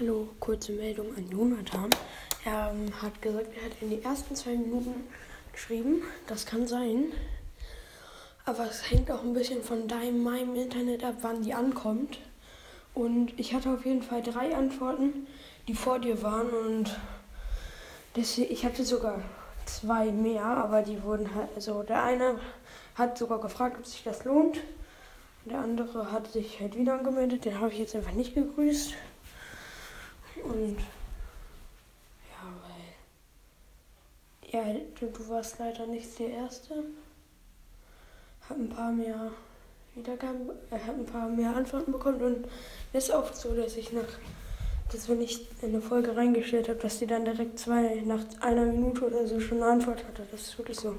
Hallo, kurze Meldung an Jonathan. Er ähm, hat gesagt, er hat in die ersten zwei Minuten geschrieben. Das kann sein. Aber es hängt auch ein bisschen von deinem, meinem Internet ab, wann die ankommt. Und ich hatte auf jeden Fall drei Antworten, die vor dir waren. Und ich hatte sogar zwei mehr, aber die wurden halt, also der eine hat sogar gefragt, ob sich das lohnt. Der andere hat sich halt wieder angemeldet, den habe ich jetzt einfach nicht gegrüßt. Und ja, weil ja, du, du warst leider nicht der Erste. Hab ein paar mehr Wiedergaben, äh, hab ein paar mehr Antworten bekommen und es ist oft so, dass ich nach, dass wenn ich in eine Folge reingestellt habe, dass die dann direkt zwei nach einer Minute oder so schon eine Antwort hatte. Das ist wirklich so.